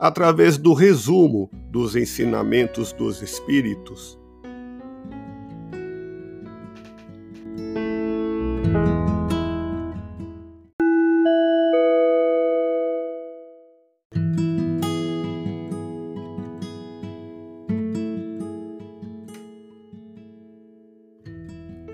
através do resumo dos ensinamentos dos Espíritos.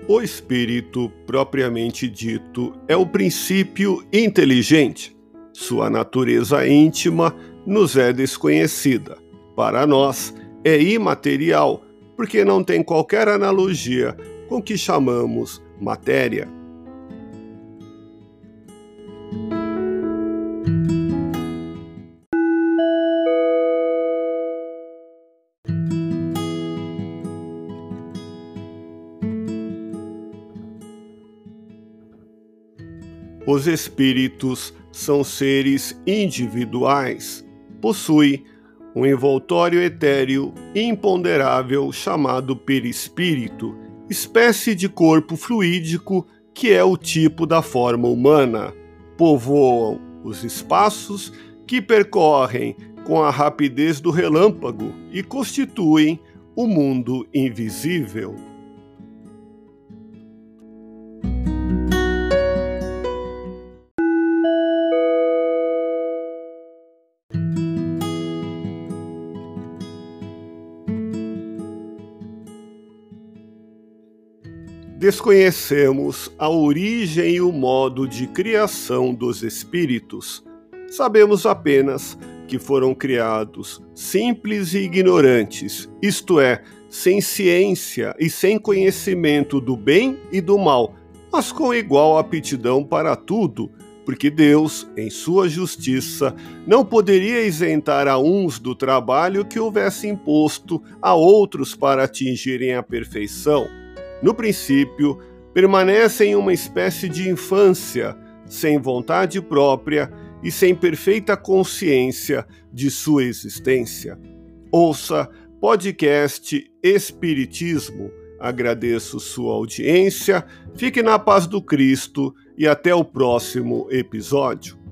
O espírito, propriamente dito, é o princípio inteligente. Sua natureza íntima nos é desconhecida. Para nós, é imaterial, porque não tem qualquer analogia com o que chamamos matéria. Os espíritos são seres individuais possui um envoltório etéreo imponderável chamado perispírito, espécie de corpo fluídico que é o tipo da forma humana. Povoam os espaços que percorrem com a rapidez do relâmpago e constituem o mundo invisível. Desconhecemos a origem e o modo de criação dos espíritos. Sabemos apenas que foram criados simples e ignorantes, isto é, sem ciência e sem conhecimento do bem e do mal, mas com igual aptidão para tudo, porque Deus, em sua justiça, não poderia isentar a uns do trabalho que houvesse imposto a outros para atingirem a perfeição no princípio, permanecem em uma espécie de infância, sem vontade própria e sem perfeita consciência de sua existência. Ouça podcast Espiritismo. Agradeço sua audiência, fique na paz do Cristo e até o próximo episódio.